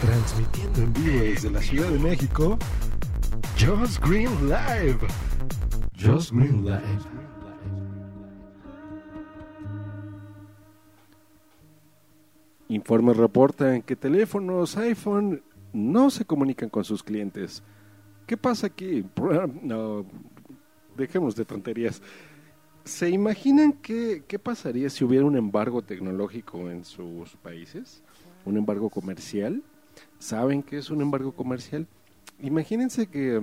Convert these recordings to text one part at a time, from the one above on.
Transmitiendo en vivo desde la Ciudad de México, Just Green Live. Just Green Live. Informes reportan que teléfonos iPhone no se comunican con sus clientes. ¿Qué pasa aquí? No, dejemos de tonterías. ¿Se imaginan qué, qué pasaría si hubiera un embargo tecnológico en sus países? ¿Un embargo comercial? ¿Saben qué es un embargo comercial? Imagínense que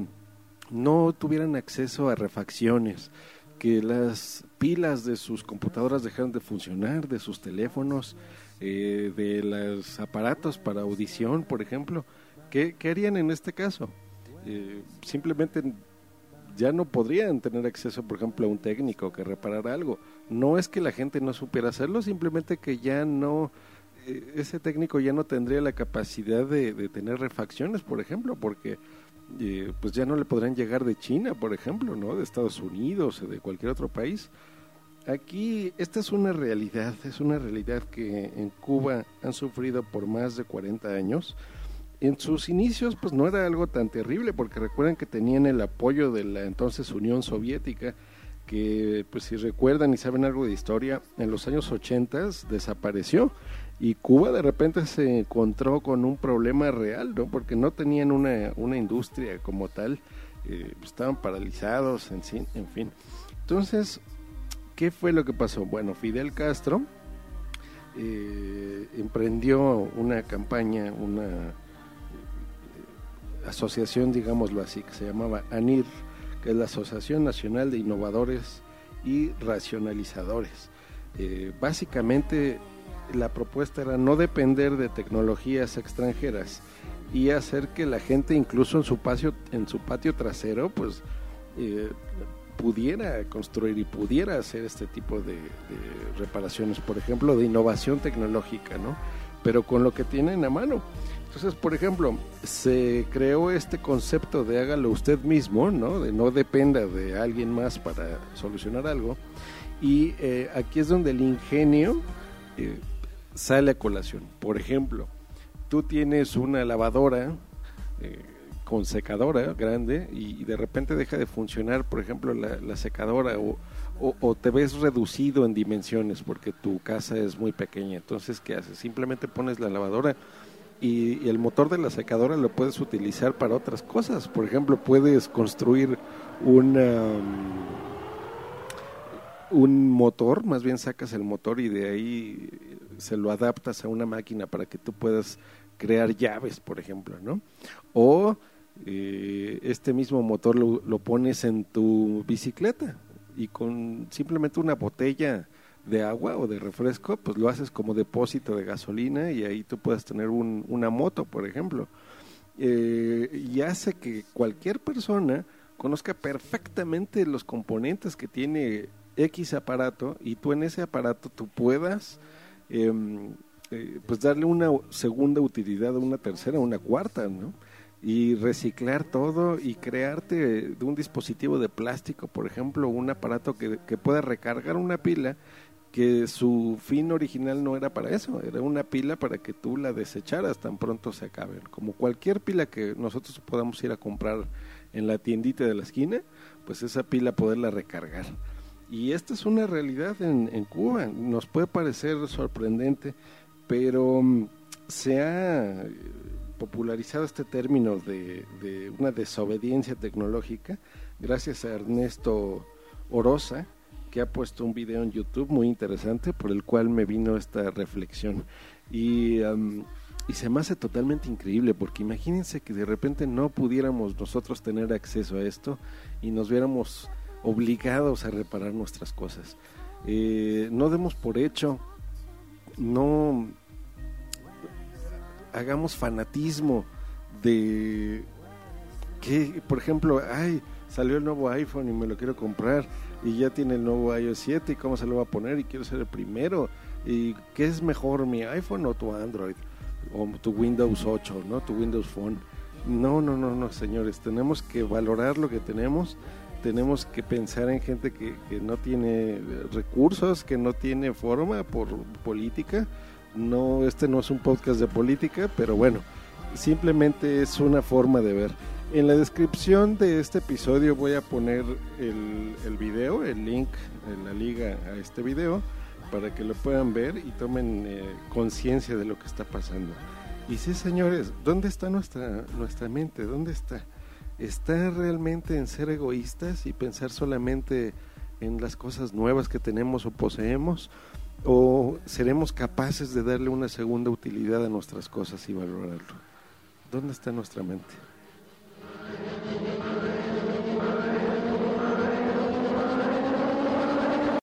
no tuvieran acceso a refacciones, que las pilas de sus computadoras dejaran de funcionar, de sus teléfonos, eh, de los aparatos para audición, por ejemplo. ¿Qué, harían en este caso? Eh, simplemente ya no podrían tener acceso, por ejemplo, a un técnico que reparara algo. No es que la gente no supiera hacerlo, simplemente que ya no, ese técnico ya no tendría la capacidad de, tener refacciones, por ejemplo, porque eh, pues ya no le podrán llegar de China, por ejemplo, ¿no? De Estados Unidos o de cualquier otro país. Aquí esta es una realidad, es una realidad que en Cuba han sufrido por más de 40 años en sus inicios pues no era algo tan terrible porque recuerden que tenían el apoyo de la entonces Unión Soviética que pues si recuerdan y saben algo de historia en los años 80 desapareció y Cuba de repente se encontró con un problema real no porque no tenían una, una industria como tal eh, estaban paralizados en, en fin. Entonces qué fue lo que pasó bueno Fidel Castro eh, emprendió una campaña una asociación, digámoslo así, que se llamaba ANIR, es la Asociación Nacional de Innovadores y Racionalizadores. Eh, básicamente la propuesta era no depender de tecnologías extranjeras y hacer que la gente incluso en su patio, en su patio trasero pues eh, pudiera construir y pudiera hacer este tipo de, de, reparaciones, por ejemplo, de innovación tecnológica, ¿no? Pero con lo que tienen a mano. Entonces, por ejemplo, se creó este concepto de hágalo usted mismo, ¿no? De no dependa de alguien más para solucionar algo. Y eh, aquí es donde el ingenio eh, sale a colación. Por ejemplo, tú tienes una lavadora eh, con secadora grande y, de repente deja de funcionar, por ejemplo, la, la secadora o, o, te ves reducido en dimensiones porque tu casa es muy pequeña. Entonces, ¿qué haces? Simplemente pones la lavadora y, el motor de la secadora lo puedes utilizar para otras cosas. Por ejemplo, puedes construir una, un motor, más bien sacas el motor y de ahí se lo adaptas a una máquina para que tú puedas crear llaves, por ejemplo, ¿no? O eh, este mismo motor lo pones en tu bicicleta y con simplemente una botella de agua o de refresco, pues lo haces como depósito de gasolina y ahí tú puedes tener un, una moto, por ejemplo. Eh, y hace que cualquier persona conozca perfectamente los componentes que tiene X aparato y tú en ese aparato tú puedas eh, eh, pues darle una segunda utilidad, una tercera, una cuarta, ¿no? Y reciclar todo y crearte de un dispositivo de plástico, por ejemplo, un aparato que, que pueda recargar una pila que su fin original no era para eso, era una pila para que tú la desecharas tan pronto se acabe. Como cualquier pila que nosotros podamos ir a comprar en la tiendita de la esquina, pues esa pila poderla recargar. Y esta es una realidad en, en Cuba, nos puede parecer sorprendente, pero um, se ha popularizado este término de, una desobediencia tecnológica gracias a Ernesto Orosa, que ha puesto un video en YouTube muy interesante por el cual me vino esta reflexión. Y, um, y se me hace totalmente increíble porque imagínense que de repente no pudiéramos nosotros tener acceso a esto y nos viéramos obligados a reparar nuestras cosas. Eh, no demos por hecho, no hagamos fanatismo de que, por ejemplo, ay, salió el nuevo iPhone y me lo quiero comprar y ya tiene el nuevo iOS 7 y cómo se lo va a poner y quiero ser el primero y qué es mejor mi iPhone o tu Android o tu Windows 8, ¿no? Tu Windows Phone. No, no, no, no, señores, tenemos que valorar lo que tenemos, tenemos que pensar en gente que, que no tiene recursos, que no tiene forma por política. No, este no es un podcast de política, pero bueno, simplemente es una forma de ver. En la descripción de este episodio voy a poner el, video, el link, la liga a este video, para que lo puedan ver y tomen eh, conciencia de lo que está pasando. Y sí, señores, ¿dónde está nuestra, nuestra mente? ¿Dónde está? ¿Está realmente en ser egoístas y pensar solamente en las cosas nuevas que tenemos o poseemos? ¿O seremos capaces de darle una segunda utilidad a nuestras cosas y valorarlo? ¿Dónde está nuestra mente?